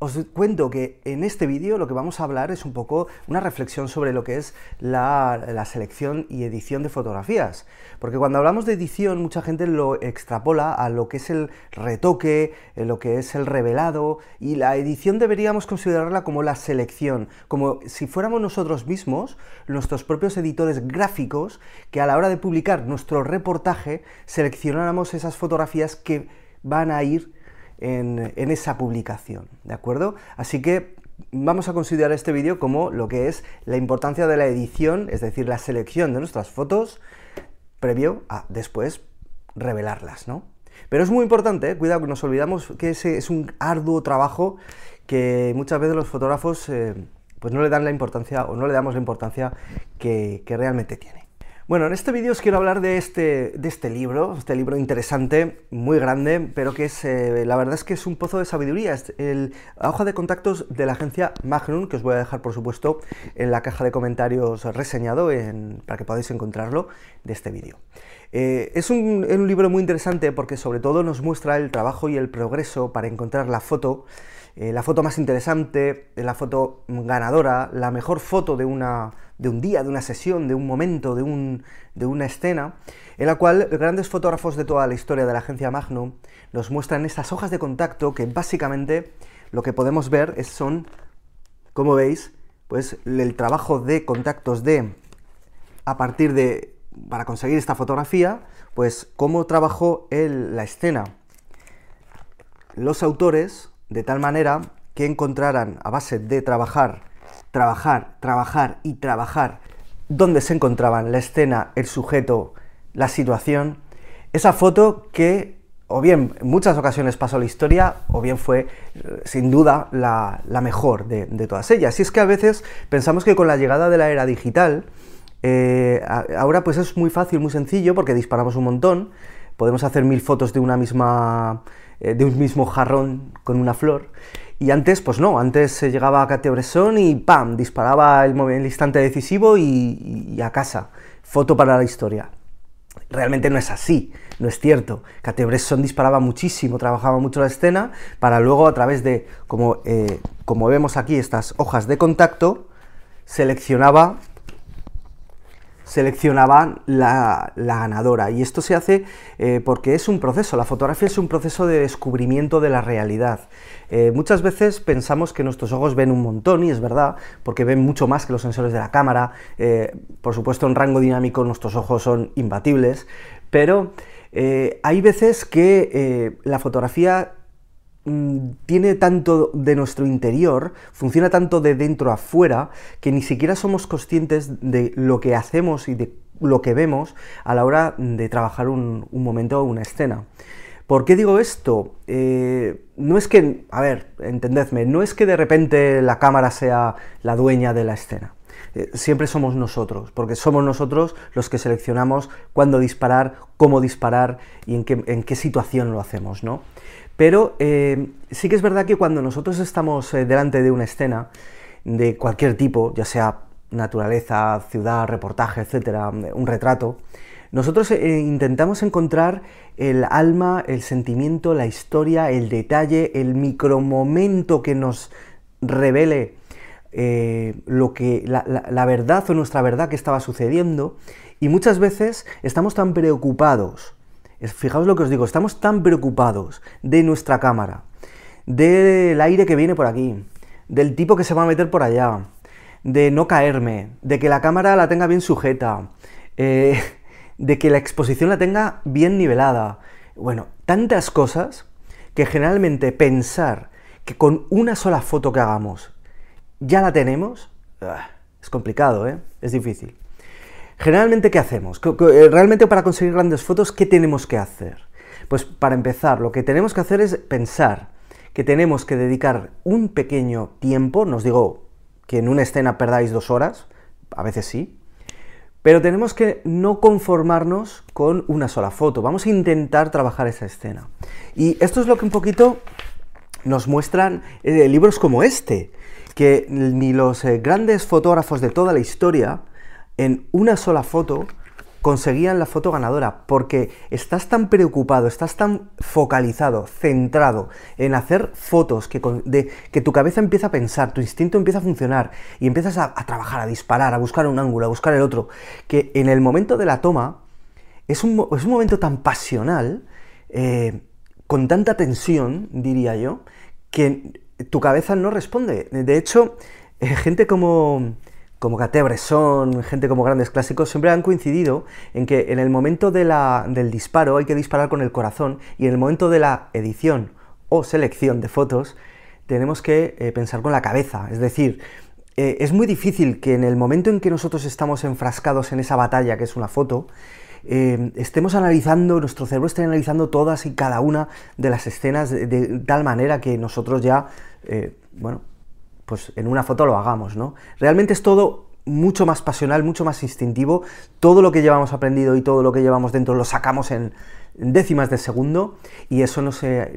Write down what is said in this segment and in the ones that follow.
os cuento que en este vídeo lo que vamos a hablar es un poco una reflexión sobre lo que es la, selección y edición de fotografías. Porque cuando hablamos de edición, mucha gente lo extrapola a lo que es el retoque, lo que es el revelado, y la edición deberíamos considerarla como la selección, como si fuéramos nosotros mismos, nuestros propios editores gráficos, que a la hora de publicar nuestro reportaje seleccionáramos esas fotografías que van a ir en, esa publicación, ¿de acuerdo? Así que vamos a considerar este vídeo como lo que es la importancia de la edición, es decir, la selección de nuestras fotos previo a después revelarlas, ¿no? Pero es muy importante, ¿eh? cuidado que nos olvidamos que ese es un arduo trabajo que muchas veces los fotógrafos eh, pues no le dan la importancia o no le damos la importancia que realmente tiene. Bueno, en este vídeo os quiero hablar de este, de este libro, este libro interesante, muy grande, pero que es, eh, la verdad es que es un pozo de sabiduría. Es el, la hoja de contactos de la agencia Magnum, que os voy a dejar, por supuesto, en la caja de comentarios reseñado para que podáis encontrarlo de este vídeo. Eh, es un, un libro muy interesante porque sobre todo nos muestra el trabajo y el progreso para encontrar la foto eh, la foto más interesante, la foto ganadora, la mejor foto de, una, de un día, de una sesión, de un momento, de, un, de una escena, en la cual grandes fotógrafos de toda la historia de la agencia Magnum nos muestran estas hojas de contacto que básicamente lo que podemos ver es, son, como veis, pues el trabajo de contactos de, a partir de, para conseguir esta fotografía, pues cómo trabajó la escena. Los autores de tal manera que encontraran a base de trabajar, trabajar, trabajar y trabajar dónde se encontraban la escena, el sujeto, la situación, esa foto que o bien en muchas ocasiones pasó la historia, o bien fue eh, sin duda la, mejor de, todas ellas. Y es que a veces pensamos que con la llegada de la era digital, eh, ahora pues es muy fácil, muy sencillo, porque disparamos un montón, podemos hacer mil fotos de una misma eh, de un mismo jarrón con una flor. Y antes, pues no, antes se llegaba a Cate-Bresson y ¡pam! disparaba el, el instante decisivo y, a casa. Foto para la historia. Realmente no es así, no es cierto. Cate-Bresson disparaba muchísimo, trabajaba mucho la escena, para luego a través de, como, eh, como vemos aquí, estas hojas de contacto, seleccionaba seleccionaban la, ganadora. Y esto se hace eh, porque es un proceso, la fotografía es un proceso de descubrimiento de la realidad. Eh, muchas veces pensamos que nuestros ojos ven un montón, y es verdad, porque ven mucho más que los sensores de la cámara. Eh, por supuesto, en rango dinámico nuestros ojos son imbatibles, pero hay veces que la fotografía tiene tanto de nuestro interior, funciona tanto de dentro a fuera, que ni siquiera somos conscientes de lo que hacemos y de lo que vemos a la hora de trabajar un, momento o una escena. ¿Por qué digo esto? Eh, no es que, a ver, entendedme, no es que de repente la cámara sea la dueña de la escena. Eh, siempre somos nosotros, porque somos nosotros los que seleccionamos cuándo disparar, cómo disparar y en qué, situación lo hacemos, ¿no? Pero eh, sí que es verdad que cuando nosotros estamos eh, delante de una escena de cualquier tipo, ya sea naturaleza, ciudad, reportaje, etcétera, un retrato, nosotros intentamos encontrar el alma, el sentimiento, la historia, el detalle, el micromomento que nos revele lo que la, verdad o nuestra verdad que estaba sucediendo y muchas veces estamos tan preocupados Fijaos lo que os digo, estamos tan preocupados de nuestra cámara, del aire que viene por aquí, del tipo que se va a meter por allá, de no caerme, de que la cámara la tenga bien sujeta, eh, de que la exposición la tenga bien nivelada. Bueno, tantas cosas que generalmente pensar que con una sola foto que hagamos ya la tenemos, ah, es complicado, ¿eh? es difícil. Generalmente, ¿qué hacemos? Eh, realmente para conseguir grandes fotos, ¿qué tenemos que hacer? Pues para empezar, lo que tenemos que hacer es pensar que tenemos que dedicar un pequeño tiempo, nos digo que en una escena perdáis dos horas, a veces sí, pero tenemos que no conformarnos con una sola foto, vamos a intentar trabajar esa escena. Y esto es lo que un poquito nos muestran eh, libros como este, que ni los eh, grandes fotógrafos de toda la historia, en una sola foto, conseguían la foto ganadora, porque estás tan preocupado, estás tan focalizado, centrado en hacer fotos que, de, que tu cabeza empieza a pensar, tu instinto empieza a funcionar y empiezas a, trabajar, a disparar, a buscar un ángulo, a buscar el otro, que en el momento de la toma es un, es un momento tan pasional, eh, con tanta tensión, diría yo, que tu cabeza no responde. De hecho, eh, gente como como Gaté Bresson, gente como grandes clásicos, siempre han coincidido en que en el momento de la, del disparo hay que disparar con el corazón y en el momento de la edición o selección de fotos tenemos que eh, pensar con la cabeza. Es decir, eh, es muy difícil que en el momento en que nosotros estamos enfrascados en esa batalla que es una foto, eh, estemos analizando, nuestro cerebro esté analizando todas y cada una de las escenas de, tal manera que nosotros ya, bueno, pues en una foto lo hagamos, ¿no? Realmente es todo mucho más pasional, mucho más instintivo. Todo lo que llevamos aprendido y todo lo que llevamos dentro lo sacamos en décimas de segundo y eso no se,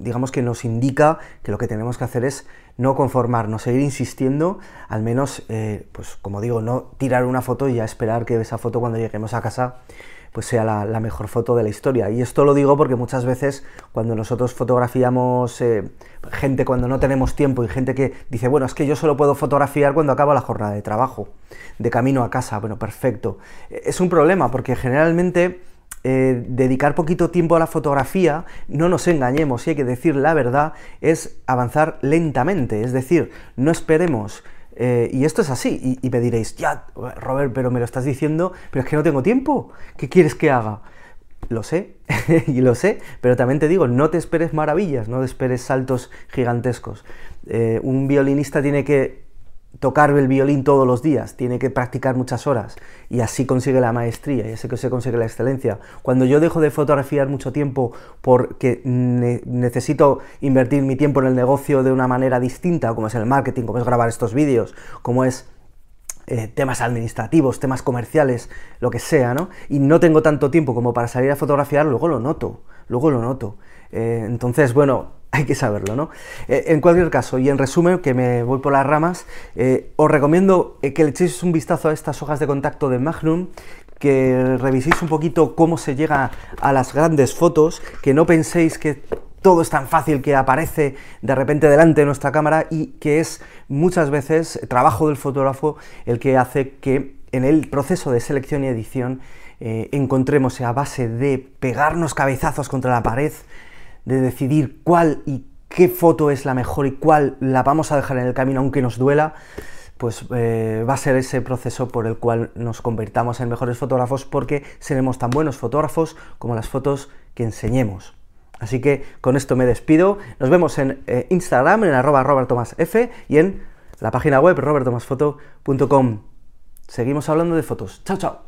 digamos que nos indica que lo que tenemos que hacer es no conformarnos, seguir insistiendo, al menos, eh, pues como digo, no tirar una foto y ya esperar que esa foto cuando lleguemos a casa pues sea la, mejor foto de la historia. Y esto lo digo porque muchas veces cuando nosotros fotografiamos eh, gente cuando no tenemos tiempo y gente que dice, bueno, es que yo solo puedo fotografiar cuando acaba la jornada de trabajo, de camino a casa, bueno, perfecto. Es un problema porque generalmente... Eh, dedicar poquito tiempo a la fotografía, no nos engañemos, y hay que decir la verdad, es avanzar lentamente, es decir, no esperemos eh, y esto es así. Y, me diréis, ya, Robert, pero me lo estás diciendo, pero es que no tengo tiempo. ¿Qué quieres que haga? Lo sé, y lo sé, pero también te digo, no te esperes maravillas, no te esperes saltos gigantescos. Eh, un violinista tiene que tocar el violín todos los días, tiene que practicar muchas horas y así consigue la maestría y así que se consigue la excelencia. Cuando yo dejo de fotografiar mucho tiempo porque necesito invertir mi tiempo en el negocio de una manera distinta, como es el marketing, como es grabar estos vídeos, como es eh, temas administrativos, temas comerciales, lo que sea, ¿no? Y no tengo tanto tiempo como para salir a fotografiar, luego lo noto, luego lo noto. Eh, entonces, bueno, hay que saberlo, ¿no? Eh, en cualquier caso, y en resumen, que me voy por las ramas, eh, os recomiendo que le echéis un vistazo a estas hojas de contacto de Magnum, que reviséis un poquito cómo se llega a las grandes fotos, que no penséis que todo es tan fácil que aparece de repente delante de nuestra cámara y que es muchas veces trabajo del fotógrafo el que hace que en el proceso de selección y edición encontremos a base de pegarnos cabezazos contra la pared, de decidir cuál y qué foto es la mejor y cuál la vamos a dejar en el camino aunque nos duela, pues eh, va a ser ese proceso por el cual nos convertamos en mejores fotógrafos porque seremos tan buenos fotógrafos como las fotos que enseñemos. Así que con esto me despido. Nos vemos en eh, Instagram, en arroba robertomasf y en la página web robertomasfoto.com. Seguimos hablando de fotos. Chao, chao.